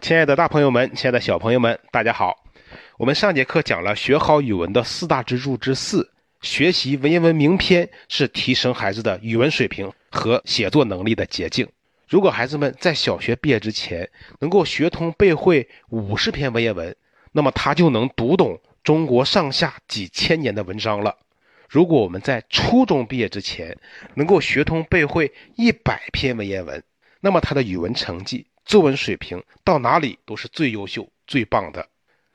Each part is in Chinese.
亲爱的大朋友们，亲爱的小朋友们，大家好。我们上节课讲了学好语文的四大支柱之四，学习文言文名篇是提升孩子的语文水平和写作能力的捷径。如果孩子们在小学毕业之前能够学通背会五十篇文言文，那么他就能读懂中国上下几千年的文章了。如果我们在初中毕业之前能够学通背会一百篇文言文，那么他的语文成绩、作文水平到哪里都是最优秀、最棒的。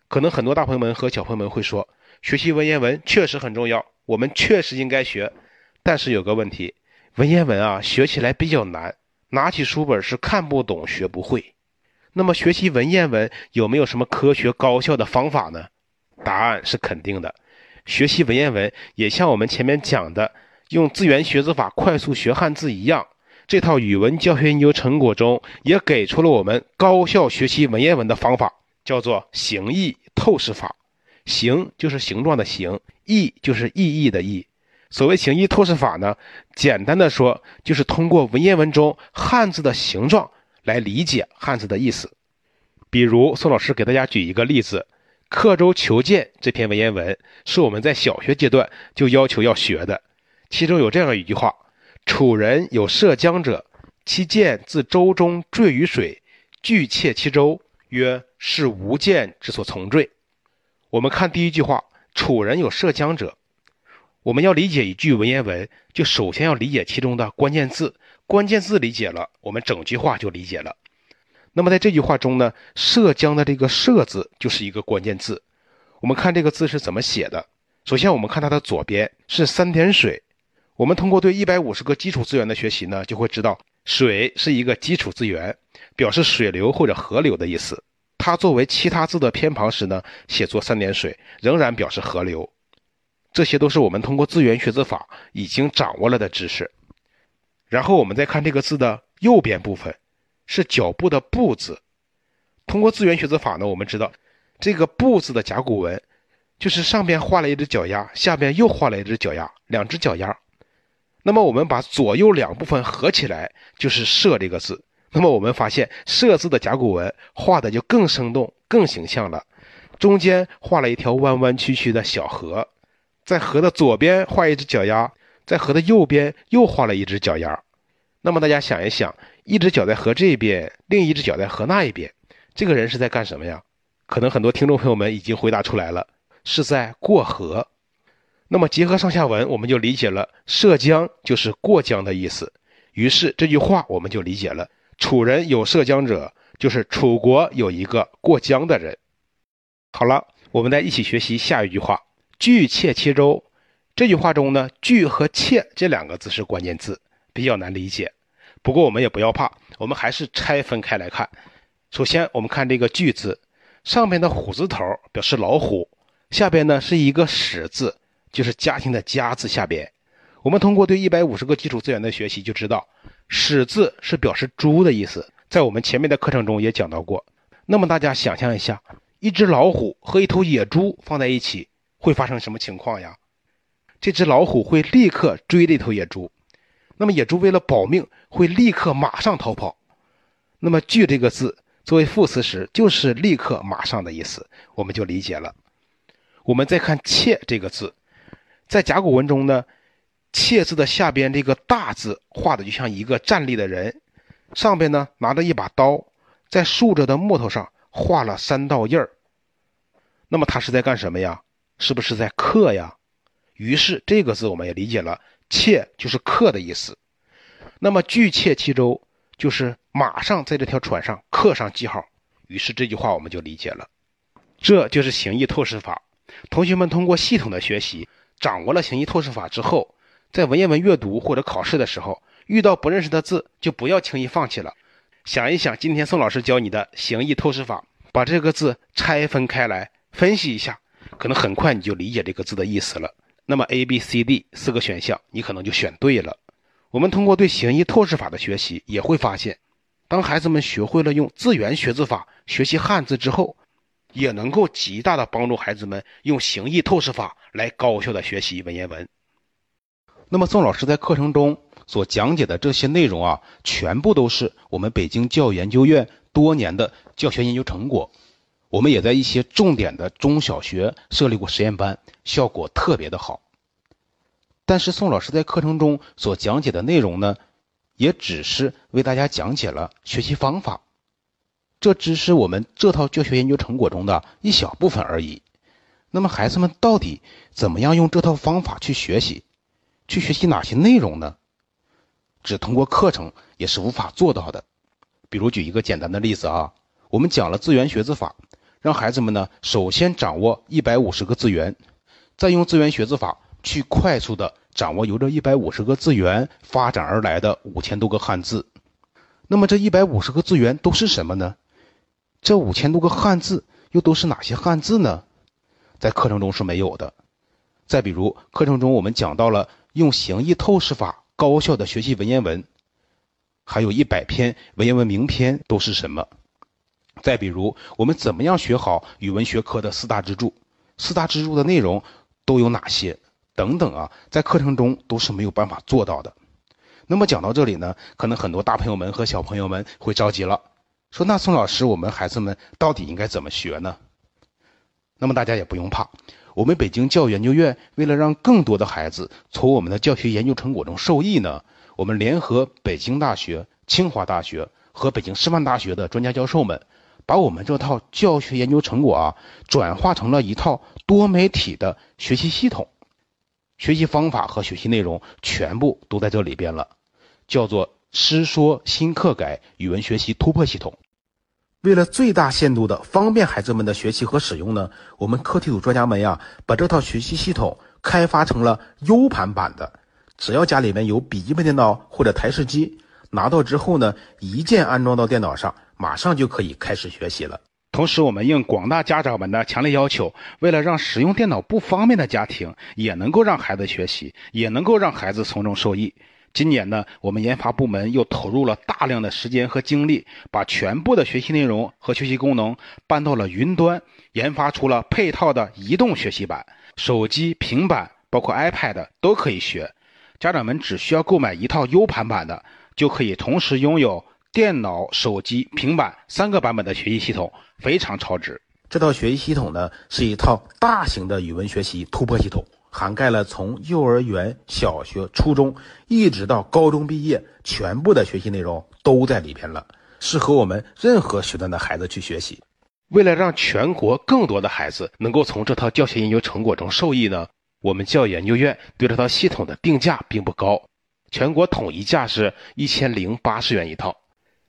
可能很多大朋友们和小朋友们会说，学习文言文确实很重要，我们确实应该学。但是有个问题，文言文啊学起来比较难，拿起书本是看不懂、学不会。那么学习文言文有没有什么科学高效的方法呢？答案是肯定的。学习文言文也像我们前面讲的用字源学字法快速学汉字一样，这套语文教学研究成果中也给出了我们高效学习文言文的方法，叫做形意。透视法，形就是形状的形，意就是意义的意。所谓形意透视法呢，简单的说就是通过文言文中汉字的形状来理解汉字的意思。比如宋老师给大家举一个例子，《刻舟求剑》这篇文言文是我们在小学阶段就要求要学的，其中有这样一句话：“楚人有涉江者，其剑自舟中坠于水，拒窃其舟。”曰是吾剑之所从坠。我们看第一句话，楚人有涉江者。我们要理解一句文言文，就首先要理解其中的关键字。关键字理解了，我们整句话就理解了。那么在这句话中呢，涉江的这个涉字就是一个关键字。我们看这个字是怎么写的。首先我们看它的左边是三点水。我们通过对一百五十个基础资源的学习呢，就会知道水是一个基础资源。表示水流或者河流的意思，它作为其他字的偏旁时呢，写作三点水，仍然表示河流。这些都是我们通过字源学字法已经掌握了的知识。然后我们再看这个字的右边部分，是脚步的步字。通过字源学字法呢，我们知道这个步字的甲骨文，就是上边画了一只脚丫，下边又画了一只脚丫，两只脚丫。那么我们把左右两部分合起来，就是射这个字。那么我们发现“射”字的甲骨文画的就更生动、更形象了。中间画了一条弯弯曲曲的小河，在河的左边画一只脚丫，在河的右边又画了一只脚丫。那么大家想一想，一只脚在河这边，另一只脚在河那一边，这个人是在干什么呀？可能很多听众朋友们已经回答出来了，是在过河。那么结合上下文，我们就理解了“涉江”就是过江的意思。于是这句话我们就理解了。楚人有涉江者，就是楚国有一个过江的人。好了，我们再一起学习下一句话：“拒窃其舟。”这句话中呢，“拒”和“窃”这两个字是关键字，比较难理解。不过我们也不要怕，我们还是拆分开来看。首先，我们看这个“拒”字，上边的虎字头表示老虎，下边呢是一个“始”字，就是家庭的“家”字下边。我们通过对一百五十个基础资源的学习，就知道“始”字是表示猪的意思，在我们前面的课程中也讲到过。那么大家想象一下，一只老虎和一头野猪放在一起，会发生什么情况呀？这只老虎会立刻追这头野猪，那么野猪为了保命，会立刻马上逃跑。那么“拒”这个字作为副词时，就是立刻、马上的意思，我们就理解了。我们再看“切”这个字，在甲骨文中呢。切字的下边这个大字画的就像一个站立的人，上边呢拿着一把刀，在竖着的木头上画了三道印儿。那么他是在干什么呀？是不是在刻呀？于是这个字我们也理解了，切就是刻的意思。那么拒窃其舟就是马上在这条船上刻上记号。于是这句话我们就理解了，这就是形意透视法。同学们通过系统的学习，掌握了形意透视法之后。在文言文阅读或者考试的时候，遇到不认识的字，就不要轻易放弃了。想一想，今天宋老师教你的形意透视法，把这个字拆分开来分析一下，可能很快你就理解这个字的意思了。那么 A、B、C、D 四个选项，你可能就选对了。我们通过对形意透视法的学习，也会发现，当孩子们学会了用字源学字法学习汉字之后，也能够极大的帮助孩子们用形意透视法来高效的学习文言文。那么宋老师在课程中所讲解的这些内容啊，全部都是我们北京教育研究院多年的教学研究成果。我们也在一些重点的中小学设立过实验班，效果特别的好。但是宋老师在课程中所讲解的内容呢，也只是为大家讲解了学习方法，这只是我们这套教学研究成果中的一小部分而已。那么孩子们到底怎么样用这套方法去学习，去学习哪些内容呢？只通过课程也是无法做到的。比如举一个简单的例子啊，我们讲了字源学字法。让孩子们呢，首先掌握一百五十个字源，再用字源学字法去快速的掌握由这一百五十个字源发展而来的五千多个汉字。那么这一百五十个字源都是什么呢？这五千多个汉字又都是哪些汉字呢？在课程中是没有的。再比如课程中我们讲到了用形意透视法高效的学习文言文，还有一百篇文言文名篇都是什么？再比如，我们怎么样学好语文学科的四大支柱？四大支柱的内容都有哪些？等等啊，在课程中都是没有办法做到的。那么讲到这里呢，可能很多大朋友们和小朋友们会着急了，说：“那宋老师，我们孩子们到底应该怎么学呢？”那么大家也不用怕，我们北京教育研究院为了让更多的孩子从我们的教学研究成果中受益呢，我们联合北京大学、清华大学和北京师范大学的专家教授们。把我们这套教学研究成果啊，转化成了一套多媒体的学习系统，学习方法和学习内容全部都在这里边了，叫做师说新课改语文学习突破系统。为了最大限度的方便孩子们的学习和使用呢，我们课题组专家们呀，把这套学习系统开发成了 U 盘版的，只要家里面有笔记本电脑或者台式机，拿到之后呢，一键安装到电脑上。马上就可以开始学习了。同时，我们应广大家长们的强烈要求，为了让使用电脑不方便的家庭也能够让孩子学习，也能够让孩子从中受益。今年呢，我们研发部门又投入了大量的时间和精力，把全部的学习内容和学习功能搬到了云端，研发出了配套的移动学习版，手机、平板，包括 iPad 都可以学。家长们只需要购买一套 U 盘版的，就可以同时拥有。电脑、手机、平板三个版本的学习系统非常超值。这套学习系统呢，是一套大型的语文学习突破系统，涵盖了从幼儿园、小学、初中一直到高中毕业，全部的学习内容都在里边了，适合我们任何学段的孩子去学习。为了让全国更多的孩子能够从这套教学研究成果中受益呢，我们教育研究院对这套系统的定价并不高，全国统一价是一千零八十元一套。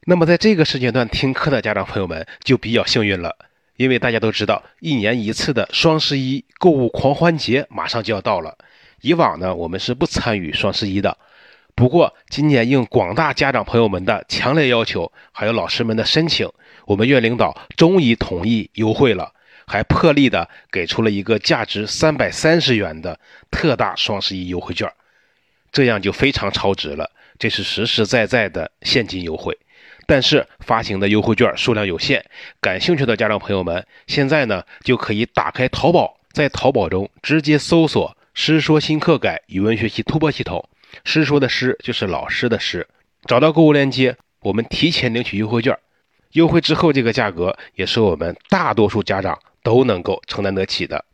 那么，在这个时间段听课的家长朋友们就比较幸运了，因为大家都知道，一年一次的双十一购物狂欢节马上就要到了。以往呢，我们是不参与双十一的，不过今年应广大家长朋友们的强烈要求，还有老师们的申请，我们院领导终于同意优惠了，还破例的给出了一个价值三百三十元的特大双十一优惠券，这样就非常超值了，这是实实在在的现金优惠。但是发行的优惠券数量有限，感兴趣的家长朋友们，现在呢就可以打开淘宝，在淘宝中直接搜索“师说新课改语文学习突破系统”，师说的师就是老师的师，找到购物链接，我们提前领取优惠券，优惠之后这个价格也是我们大多数家长都能够承担得起的。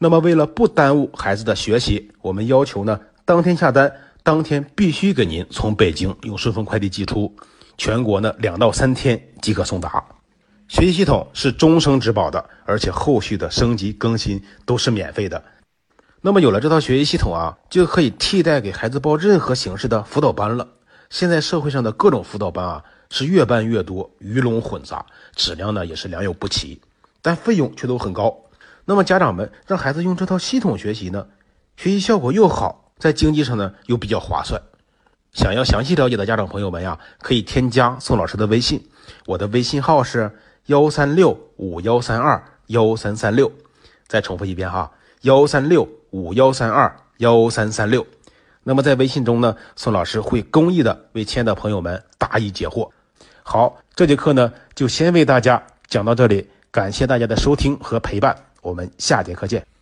那么为了不耽误孩子的学习，我们要求呢，当天下单，当天必须给您从北京用顺丰快递寄出。全国呢两到三天即可送达，学习系统是终生质保的，而且后续的升级更新都是免费的。那么有了这套学习系统啊，就可以替代给孩子报任何形式的辅导班了。现在社会上的各种辅导班啊是越办越多，鱼龙混杂，质量呢也是良莠不齐，但费用却都很高。那么家长们让孩子用这套系统学习呢，学习效果又好，在经济上呢又比较划算。想要详细了解的家长朋友们呀，可以添加宋老师的微信，我的微信号是幺三六五幺三二幺三三六。再重复一遍哈，幺三六五幺三二幺三三六。那么在微信中呢，宋老师会公益的为亲爱的朋友们答疑解惑。好，这节课呢就先为大家讲到这里，感谢大家的收听和陪伴，我们下节课见。